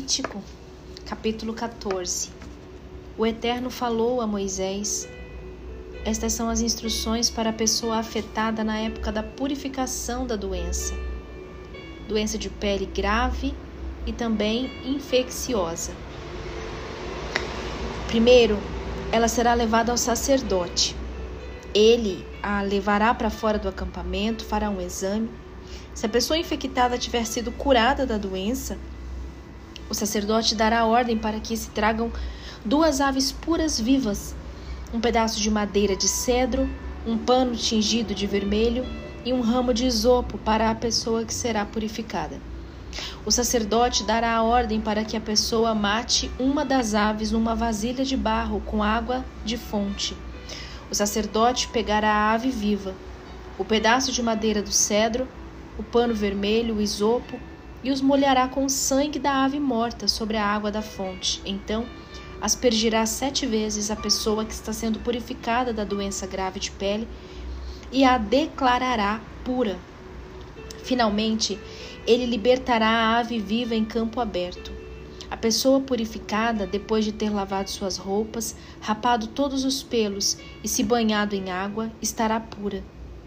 Levítico, capítulo 14. O Eterno falou a Moisés. Estas são as instruções para a pessoa afetada na época da purificação da doença. Doença de pele grave e também infecciosa. Primeiro, ela será levada ao sacerdote. Ele a levará para fora do acampamento, fará um exame. Se a pessoa infectada tiver sido curada da doença, o sacerdote dará ordem para que se tragam duas aves puras vivas, um pedaço de madeira de cedro, um pano tingido de vermelho e um ramo de isopo para a pessoa que será purificada. O sacerdote dará a ordem para que a pessoa mate uma das aves numa vasilha de barro com água de fonte. O sacerdote pegará a ave viva, o pedaço de madeira do cedro, o pano vermelho, o isopo e os molhará com o sangue da ave morta sobre a água da fonte. Então, aspergirá sete vezes a pessoa que está sendo purificada da doença grave de pele e a declarará pura. Finalmente, ele libertará a ave viva em campo aberto. A pessoa purificada, depois de ter lavado suas roupas, rapado todos os pelos e se banhado em água, estará pura.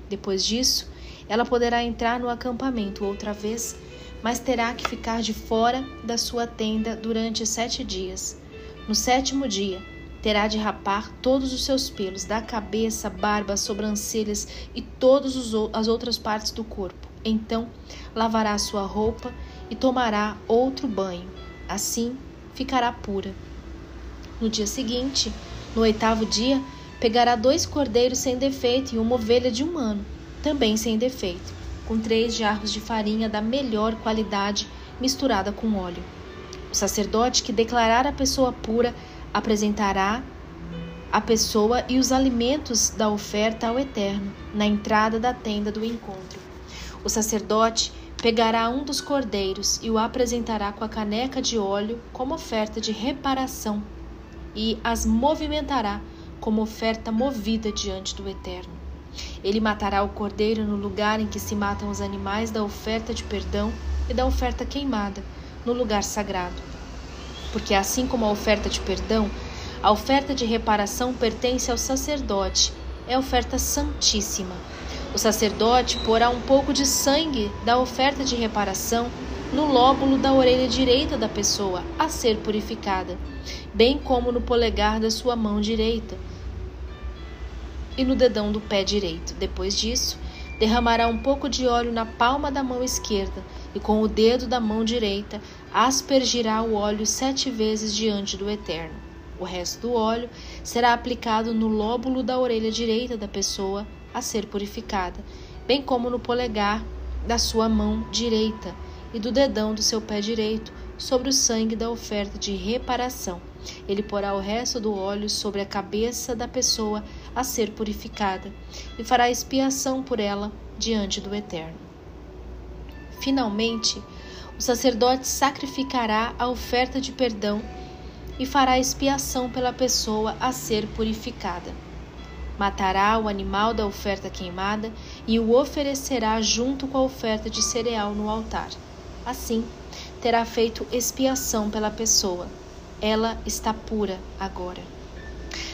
Depois disso, ela poderá entrar no acampamento outra vez mas terá que ficar de fora da sua tenda durante sete dias. No sétimo dia, terá de rapar todos os seus pelos, da cabeça, barba, sobrancelhas e todas as outras partes do corpo. Então, lavará sua roupa e tomará outro banho. Assim, ficará pura. No dia seguinte, no oitavo dia, pegará dois cordeiros sem defeito e uma ovelha de um ano, também sem defeito com três jarros de farinha da melhor qualidade misturada com óleo. O sacerdote que declarar a pessoa pura apresentará a pessoa e os alimentos da oferta ao Eterno na entrada da tenda do encontro. O sacerdote pegará um dos cordeiros e o apresentará com a caneca de óleo como oferta de reparação e as movimentará como oferta movida diante do Eterno. Ele matará o cordeiro no lugar em que se matam os animais da oferta de perdão e da oferta queimada, no lugar sagrado. Porque assim como a oferta de perdão, a oferta de reparação pertence ao sacerdote, é oferta santíssima. O sacerdote porá um pouco de sangue da oferta de reparação no lóbulo da orelha direita da pessoa a ser purificada, bem como no polegar da sua mão direita e no dedão do pé direito. Depois disso, derramará um pouco de óleo na palma da mão esquerda e com o dedo da mão direita aspergirá o óleo sete vezes diante do Eterno. O resto do óleo será aplicado no lóbulo da orelha direita da pessoa a ser purificada, bem como no polegar da sua mão direita e do dedão do seu pé direito sobre o sangue da oferta de reparação. Ele porá o resto do óleo sobre a cabeça da pessoa a ser purificada e fará expiação por ela diante do Eterno. Finalmente, o sacerdote sacrificará a oferta de perdão e fará expiação pela pessoa a ser purificada. Matará o animal da oferta queimada e o oferecerá junto com a oferta de cereal no altar. Assim, terá feito expiação pela pessoa. Ela está pura agora.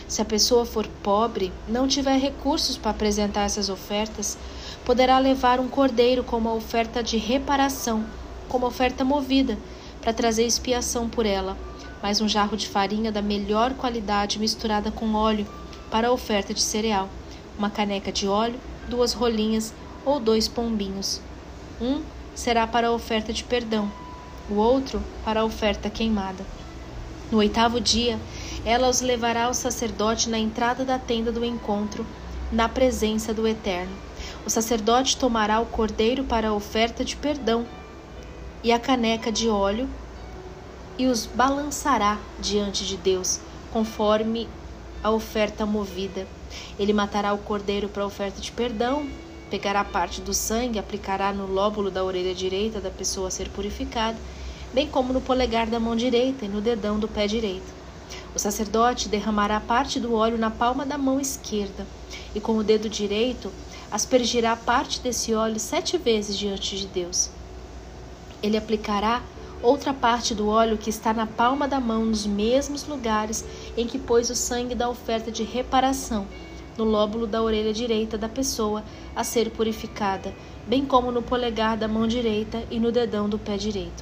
Se a pessoa for pobre, não tiver recursos para apresentar essas ofertas, poderá levar um cordeiro como oferta de reparação, como oferta movida, para trazer expiação por ela, mais um jarro de farinha da melhor qualidade misturada com óleo para a oferta de cereal, uma caneca de óleo, duas rolinhas ou dois pombinhos. Um será para a oferta de perdão, o outro para a oferta queimada. No oitavo dia, ela os levará ao sacerdote na entrada da tenda do encontro, na presença do Eterno. O sacerdote tomará o cordeiro para a oferta de perdão e a caneca de óleo e os balançará diante de Deus, conforme a oferta movida. Ele matará o cordeiro para a oferta de perdão, pegará parte do sangue, aplicará no lóbulo da orelha direita da pessoa a ser purificada, bem como no polegar da mão direita e no dedão do pé direito. O sacerdote derramará parte do óleo na palma da mão esquerda e com o dedo direito aspergirá parte desse óleo sete vezes diante de Deus. Ele aplicará outra parte do óleo que está na palma da mão nos mesmos lugares em que pôs o sangue da oferta de reparação, no lóbulo da orelha direita da pessoa a ser purificada, bem como no polegar da mão direita e no dedão do pé direito.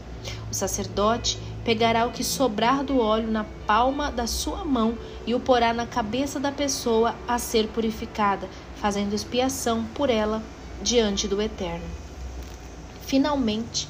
O sacerdote pegará o que sobrar do óleo na palma da sua mão e o porá na cabeça da pessoa a ser purificada, fazendo expiação por ela diante do Eterno. Finalmente,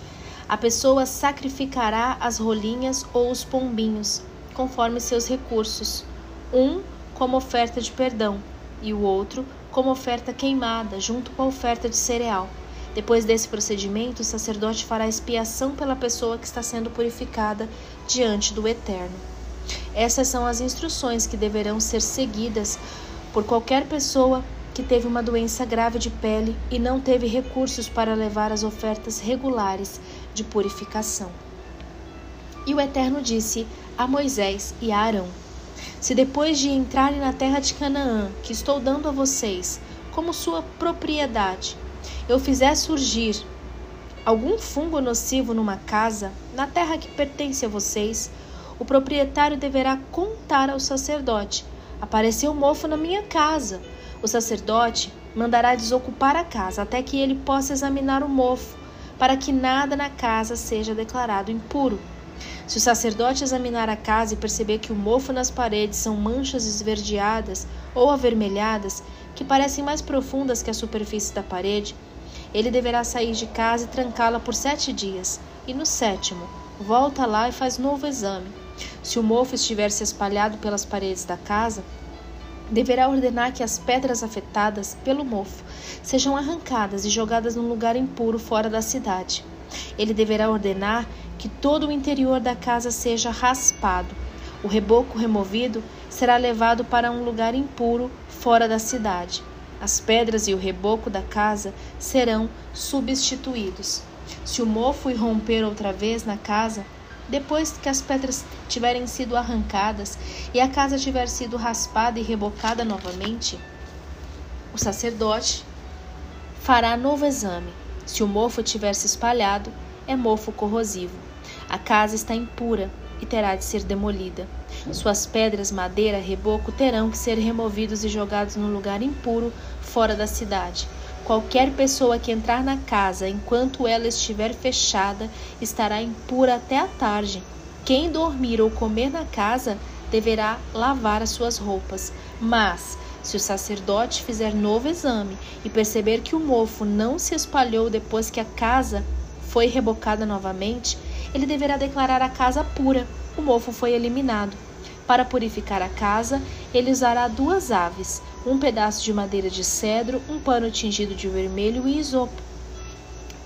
a pessoa sacrificará as rolinhas ou os pombinhos, conforme seus recursos, um como oferta de perdão e o outro como oferta queimada, junto com a oferta de cereal. Depois desse procedimento, o sacerdote fará expiação pela pessoa que está sendo purificada diante do Eterno. Essas são as instruções que deverão ser seguidas por qualquer pessoa que teve uma doença grave de pele e não teve recursos para levar as ofertas regulares de purificação. E o Eterno disse a Moisés e a Arão: Se depois de entrarem na terra de Canaã, que estou dando a vocês como sua propriedade, eu fizer surgir algum fungo nocivo numa casa, na terra que pertence a vocês, o proprietário deverá contar ao sacerdote: Apareceu mofo na minha casa o sacerdote mandará desocupar a casa até que ele possa examinar o mofo, para que nada na casa seja declarado impuro. Se o sacerdote examinar a casa e perceber que o mofo nas paredes são manchas esverdeadas ou avermelhadas, que parecem mais profundas que a superfície da parede, ele deverá sair de casa e trancá-la por sete dias, e no sétimo, volta lá e faz novo exame. Se o mofo estiver se espalhado pelas paredes da casa, deverá ordenar que as pedras afetadas pelo mofo sejam arrancadas e jogadas num lugar impuro fora da cidade. Ele deverá ordenar que todo o interior da casa seja raspado. O reboco removido será levado para um lugar impuro fora da cidade. As pedras e o reboco da casa serão substituídos. Se o mofo irromper outra vez na casa, depois que as pedras tiverem sido arrancadas e a casa tiver sido raspada e rebocada novamente, o sacerdote fará novo exame. Se o mofo tiver se espalhado, é mofo corrosivo. A casa está impura e terá de ser demolida. Suas pedras, madeira, reboco terão que ser removidos e jogados num lugar impuro fora da cidade. Qualquer pessoa que entrar na casa enquanto ela estiver fechada estará impura até a tarde. Quem dormir ou comer na casa deverá lavar as suas roupas. Mas, se o sacerdote fizer novo exame e perceber que o mofo não se espalhou depois que a casa foi rebocada novamente, ele deverá declarar a casa pura. O mofo foi eliminado. Para purificar a casa, ele usará duas aves, um pedaço de madeira de cedro, um pano tingido de vermelho e isopo.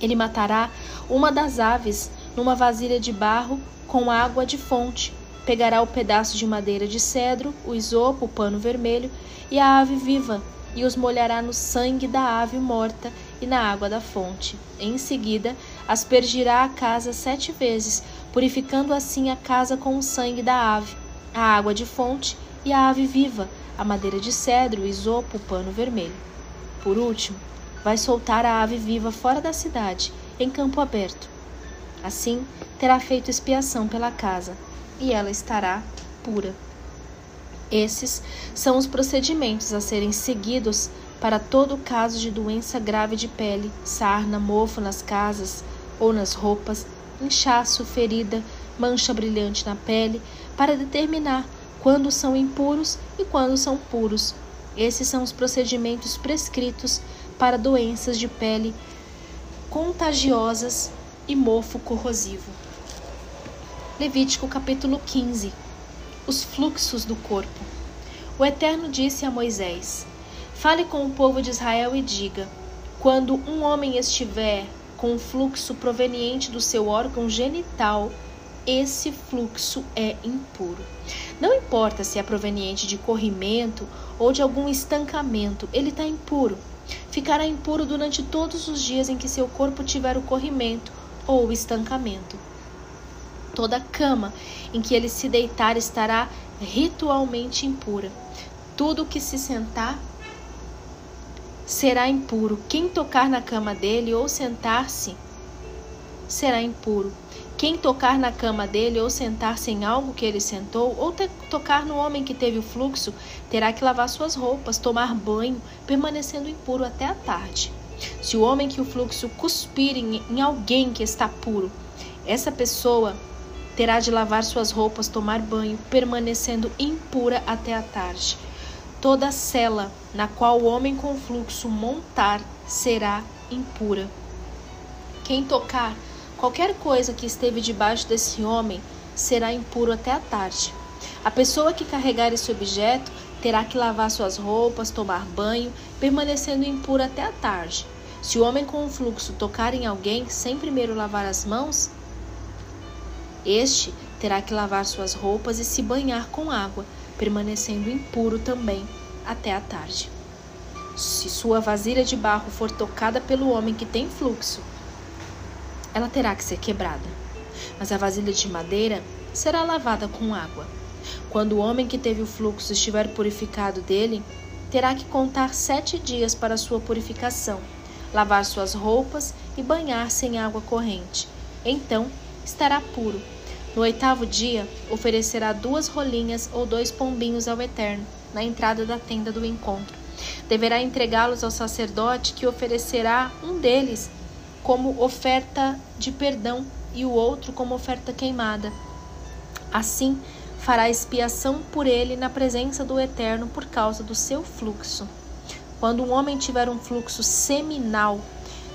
Ele matará uma das aves numa vasilha de barro com água de fonte. Pegará o pedaço de madeira de cedro, o isopo, o pano vermelho e a ave viva, e os molhará no sangue da ave morta e na água da fonte. Em seguida, aspergirá a casa sete vezes, purificando assim a casa com o sangue da ave a água de fonte e a ave viva, a madeira de cedro, o isopo, o pano vermelho. Por último, vai soltar a ave viva fora da cidade, em campo aberto. Assim, terá feito expiação pela casa, e ela estará pura. Esses são os procedimentos a serem seguidos para todo caso de doença grave de pele, sarna, mofo nas casas ou nas roupas, inchaço, ferida, mancha brilhante na pele, para determinar quando são impuros e quando são puros. Esses são os procedimentos prescritos para doenças de pele contagiosas e mofo corrosivo. Levítico capítulo 15 Os fluxos do corpo. O Eterno disse a Moisés: Fale com o povo de Israel e diga: Quando um homem estiver com um fluxo proveniente do seu órgão genital esse fluxo é impuro. Não importa se é proveniente de corrimento ou de algum estancamento, ele está impuro. Ficará impuro durante todos os dias em que seu corpo tiver o corrimento ou o estancamento. Toda cama em que ele se deitar estará ritualmente impura. Tudo que se sentar será impuro. Quem tocar na cama dele ou sentar-se será impuro. Quem tocar na cama dele ou sentar-se em algo que ele sentou, ou tocar no homem que teve o fluxo, terá que lavar suas roupas, tomar banho, permanecendo impuro até a tarde. Se o homem que o fluxo cuspir em, em alguém que está puro, essa pessoa terá de lavar suas roupas, tomar banho, permanecendo impura até a tarde. Toda cela na qual o homem com fluxo montar será impura. Quem tocar qualquer coisa que esteve debaixo desse homem será impuro até a tarde. A pessoa que carregar esse objeto terá que lavar suas roupas, tomar banho, permanecendo impura até a tarde. Se o homem com o fluxo tocar em alguém sem primeiro lavar as mãos, este terá que lavar suas roupas e se banhar com água, permanecendo impuro também até a tarde. Se sua vasilha de barro for tocada pelo homem que tem fluxo, ela terá que ser quebrada. Mas a vasilha de madeira será lavada com água. Quando o homem que teve o fluxo estiver purificado dele, terá que contar sete dias para sua purificação, lavar suas roupas e banhar-se em água corrente. Então estará puro. No oitavo dia, oferecerá duas rolinhas ou dois pombinhos ao Eterno, na entrada da tenda do encontro. Deverá entregá-los ao sacerdote, que oferecerá um deles como oferta de perdão e o outro como oferta queimada. Assim, fará expiação por ele na presença do Eterno por causa do seu fluxo. Quando um homem tiver um fluxo seminal,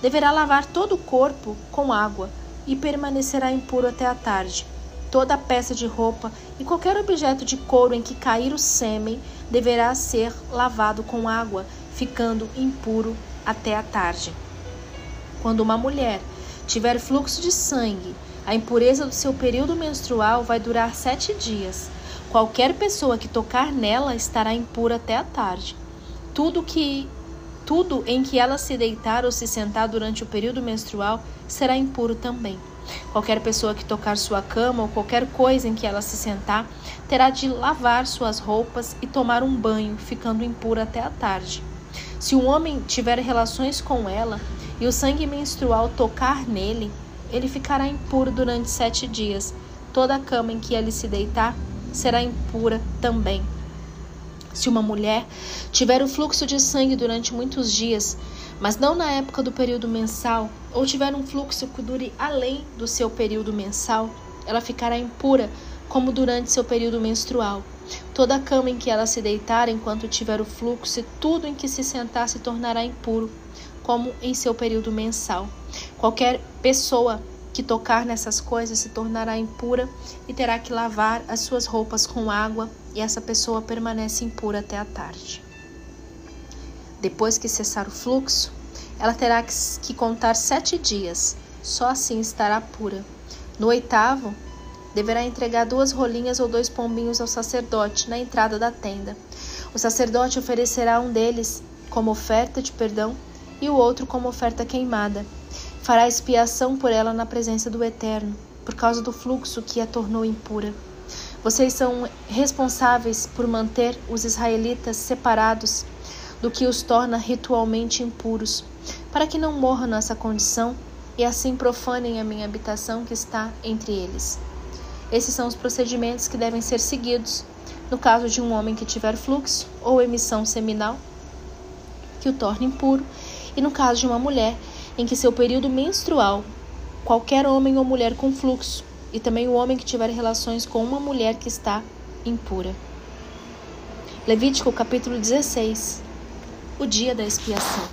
deverá lavar todo o corpo com água e permanecerá impuro até a tarde. Toda peça de roupa e qualquer objeto de couro em que cair o sêmen deverá ser lavado com água, ficando impuro até a tarde. Quando uma mulher tiver fluxo de sangue, a impureza do seu período menstrual vai durar sete dias. Qualquer pessoa que tocar nela estará impura até a tarde. Tudo que tudo em que ela se deitar ou se sentar durante o período menstrual será impuro também. Qualquer pessoa que tocar sua cama ou qualquer coisa em que ela se sentar terá de lavar suas roupas e tomar um banho, ficando impura até a tarde. Se um homem tiver relações com ela e o sangue menstrual tocar nele, ele ficará impuro durante sete dias. Toda a cama em que ele se deitar será impura também. Se uma mulher tiver o fluxo de sangue durante muitos dias, mas não na época do período mensal, ou tiver um fluxo que dure além do seu período mensal, ela ficará impura, como durante seu período menstrual. Toda cama em que ela se deitar enquanto tiver o fluxo e tudo em que se sentar se tornará impuro, como em seu período mensal. Qualquer pessoa que tocar nessas coisas se tornará impura e terá que lavar as suas roupas com água, e essa pessoa permanece impura até a tarde. Depois que cessar o fluxo, ela terá que contar sete dias, só assim estará pura. No oitavo, deverá entregar duas rolinhas ou dois pombinhos ao sacerdote na entrada da tenda. O sacerdote oferecerá um deles como oferta de perdão e o outro como oferta queimada fará expiação por ela na presença do Eterno, por causa do fluxo que a tornou impura. Vocês são responsáveis por manter os israelitas separados do que os torna ritualmente impuros, para que não morram nessa condição e assim profanem a minha habitação que está entre eles. Esses são os procedimentos que devem ser seguidos no caso de um homem que tiver fluxo ou emissão seminal que o torne impuro, e no caso de uma mulher em que seu período menstrual, qualquer homem ou mulher com fluxo, e também o homem que tiver relações com uma mulher que está impura. Levítico capítulo 16 O dia da expiação.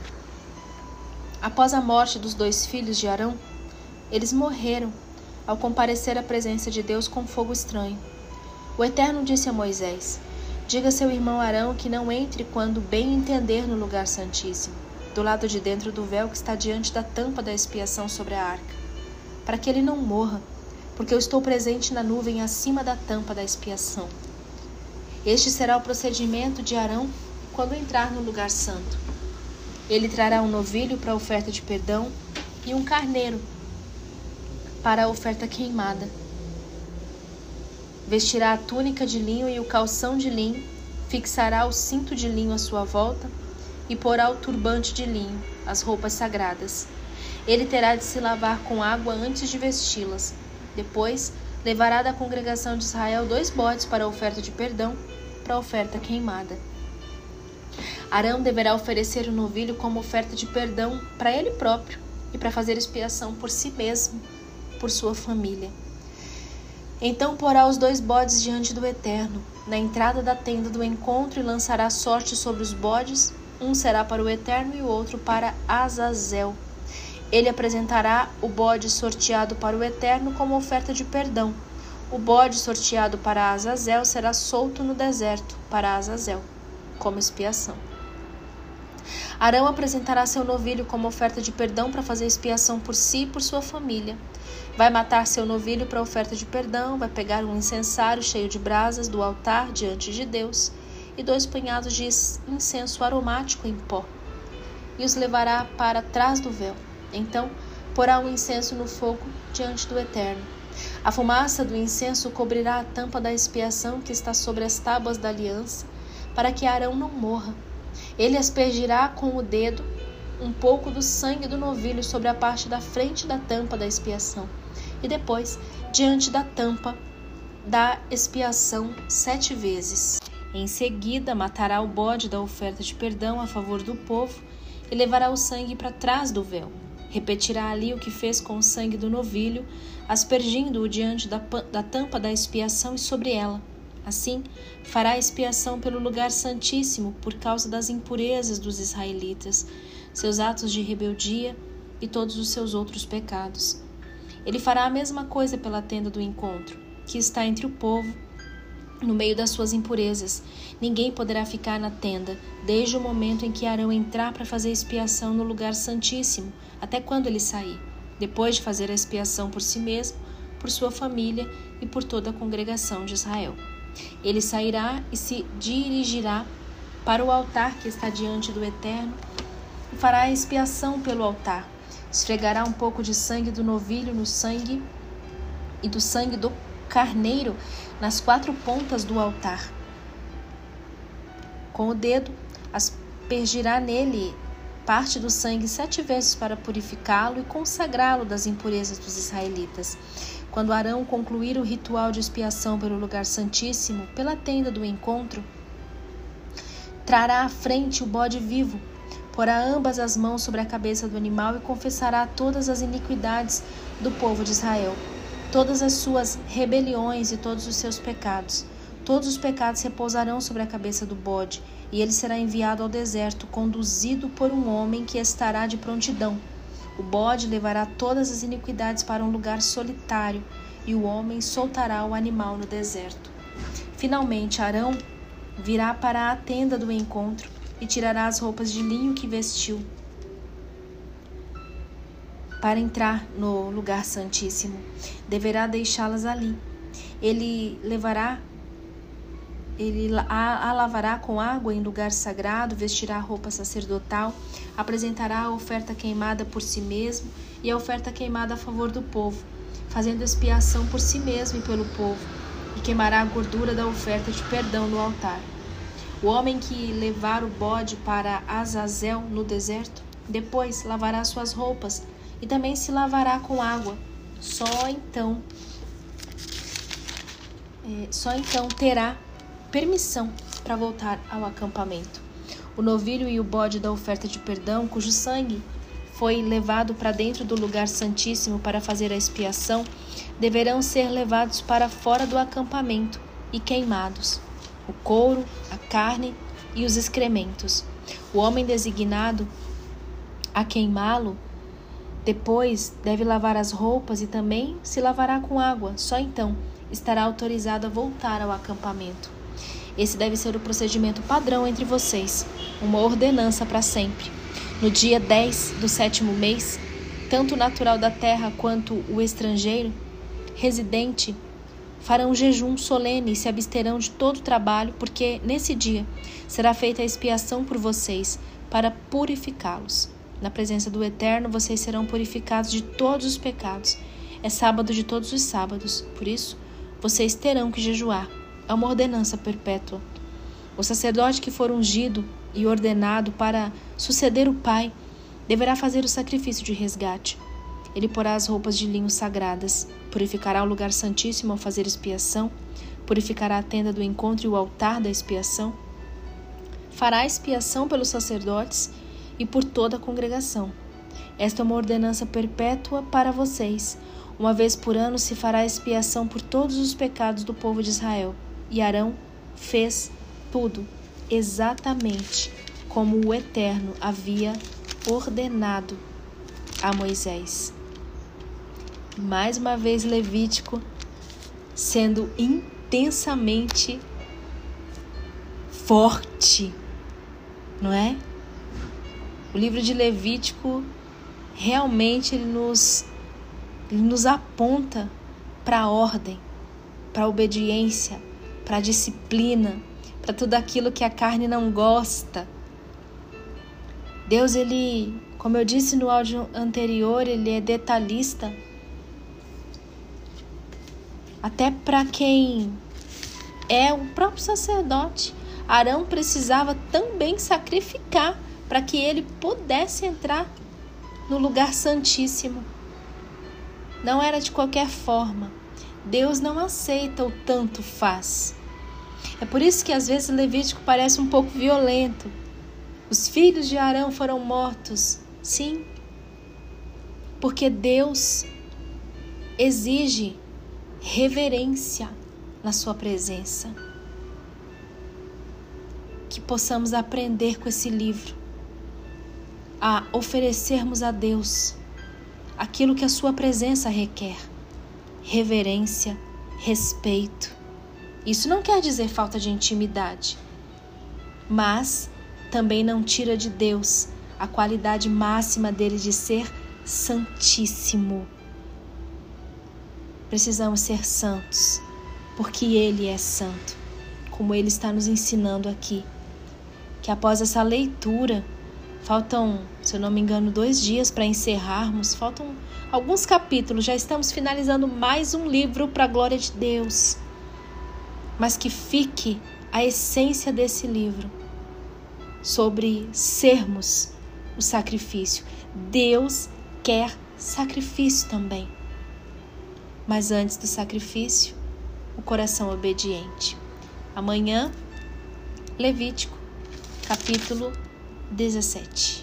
Após a morte dos dois filhos de Arão, eles morreram ao comparecer à presença de Deus com fogo estranho. O Eterno disse a Moisés: Diga a seu irmão Arão que não entre quando bem entender no lugar santíssimo do lado de dentro do véu que está diante da tampa da expiação sobre a arca, para que ele não morra, porque eu estou presente na nuvem acima da tampa da expiação. Este será o procedimento de Arão quando entrar no lugar santo. Ele trará um novilho para a oferta de perdão e um carneiro para a oferta queimada. Vestirá a túnica de linho e o calção de linho, fixará o cinto de linho à sua volta e porá o turbante de linho, as roupas sagradas. Ele terá de se lavar com água antes de vesti-las. Depois, levará da congregação de Israel dois bodes para a oferta de perdão, para a oferta queimada. Arão deverá oferecer o novilho como oferta de perdão para ele próprio e para fazer expiação por si mesmo, por sua família. Então porá os dois bodes diante do Eterno, na entrada da tenda do encontro, e lançará sorte sobre os bodes. Um será para o Eterno e o outro para Azazel. Ele apresentará o bode sorteado para o Eterno como oferta de perdão. O bode sorteado para Azazel será solto no deserto para Azazel, como expiação. Arão apresentará seu novilho como oferta de perdão para fazer expiação por si e por sua família. Vai matar seu novilho para oferta de perdão, vai pegar um incensário cheio de brasas do altar diante de Deus e dois punhados de incenso aromático em pó, e os levará para trás do véu. Então, porá o incenso no fogo diante do Eterno. A fumaça do incenso cobrirá a tampa da expiação que está sobre as tábuas da aliança, para que Arão não morra. Ele aspergirá com o dedo um pouco do sangue do novilho sobre a parte da frente da tampa da expiação e depois diante da tampa da expiação sete vezes. Em seguida, matará o bode da oferta de perdão a favor do povo e levará o sangue para trás do véu. Repetirá ali o que fez com o sangue do novilho, aspergindo-o diante da, da tampa da expiação e sobre ela. Assim, fará expiação pelo lugar santíssimo por causa das impurezas dos israelitas, seus atos de rebeldia e todos os seus outros pecados. Ele fará a mesma coisa pela tenda do encontro, que está entre o povo, no meio das suas impurezas. Ninguém poderá ficar na tenda, desde o momento em que Arão entrar para fazer expiação no lugar santíssimo, até quando ele sair, depois de fazer a expiação por si mesmo, por sua família e por toda a congregação de Israel. Ele sairá e se dirigirá para o altar que está diante do Eterno e fará expiação pelo altar Esfregará um pouco de sangue do novilho no sangue e do sangue do carneiro nas quatro pontas do altar. Com o dedo, aspergirá nele parte do sangue sete vezes para purificá-lo e consagrá-lo das impurezas dos israelitas. Quando Arão concluir o ritual de expiação pelo lugar santíssimo, pela tenda do encontro, trará à frente o bode vivo porá ambas as mãos sobre a cabeça do animal e confessará todas as iniquidades do povo de Israel, todas as suas rebeliões e todos os seus pecados. Todos os pecados repousarão sobre a cabeça do bode, e ele será enviado ao deserto, conduzido por um homem que estará de prontidão. O bode levará todas as iniquidades para um lugar solitário, e o homem soltará o animal no deserto. Finalmente, Arão virá para a tenda do encontro e tirará as roupas de linho que vestiu para entrar no lugar santíssimo. Deverá deixá-las ali. Ele levará ele a, a, lavará com água em lugar sagrado, vestirá a roupa sacerdotal, apresentará a oferta queimada por si mesmo e a oferta queimada a favor do povo, fazendo expiação por si mesmo e pelo povo, e queimará a gordura da oferta de perdão no altar. O homem que levar o bode para Azazel no deserto, depois lavará suas roupas e também se lavará com água. Só então, é, só então terá permissão para voltar ao acampamento. O novilho e o bode da oferta de perdão, cujo sangue foi levado para dentro do lugar santíssimo para fazer a expiação, deverão ser levados para fora do acampamento e queimados o couro, a carne e os excrementos. O homem designado a queimá-lo depois deve lavar as roupas e também se lavará com água. Só então estará autorizado a voltar ao acampamento. Esse deve ser o procedimento padrão entre vocês, uma ordenança para sempre. No dia 10 do sétimo mês, tanto o natural da terra quanto o estrangeiro, residente farão jejum solene e se absterão de todo trabalho, porque nesse dia será feita a expiação por vocês, para purificá-los. Na presença do Eterno, vocês serão purificados de todos os pecados. É sábado de todos os sábados, por isso vocês terão que jejuar. É uma ordenança perpétua. O sacerdote que for ungido e ordenado para suceder o Pai deverá fazer o sacrifício de resgate. Ele porá as roupas de linho sagradas, purificará o lugar santíssimo ao fazer expiação, purificará a tenda do encontro e o altar da expiação. Fará expiação pelos sacerdotes e por toda a congregação. Esta é uma ordenança perpétua para vocês. Uma vez por ano se fará expiação por todos os pecados do povo de Israel. E Arão fez tudo exatamente como o Eterno havia ordenado a Moisés. Mais uma vez, Levítico sendo intensamente forte, não é? O livro de Levítico realmente ele nos, ele nos aponta para a ordem, para a obediência, para a disciplina, para tudo aquilo que a carne não gosta. Deus, ele, como eu disse no áudio anterior, ele é detalhista. Até para quem é o próprio sacerdote. Arão precisava também sacrificar para que ele pudesse entrar no lugar santíssimo. Não era de qualquer forma. Deus não aceita o tanto faz. É por isso que às vezes Levítico parece um pouco violento. Os filhos de Arão foram mortos, sim, porque Deus exige reverência na Sua presença. Que possamos aprender com esse livro a oferecermos a Deus aquilo que a Sua presença requer: reverência, respeito. Isso não quer dizer falta de intimidade, mas também não tira de Deus a qualidade máxima dele de ser santíssimo. Precisamos ser santos, porque Ele é santo, como Ele está nos ensinando aqui. Que após essa leitura, Faltam, se eu não me engano, dois dias para encerrarmos. Faltam alguns capítulos. Já estamos finalizando mais um livro para a glória de Deus. Mas que fique a essência desse livro sobre sermos o sacrifício. Deus quer sacrifício também. Mas antes do sacrifício, o coração obediente. Amanhã, Levítico, capítulo 17.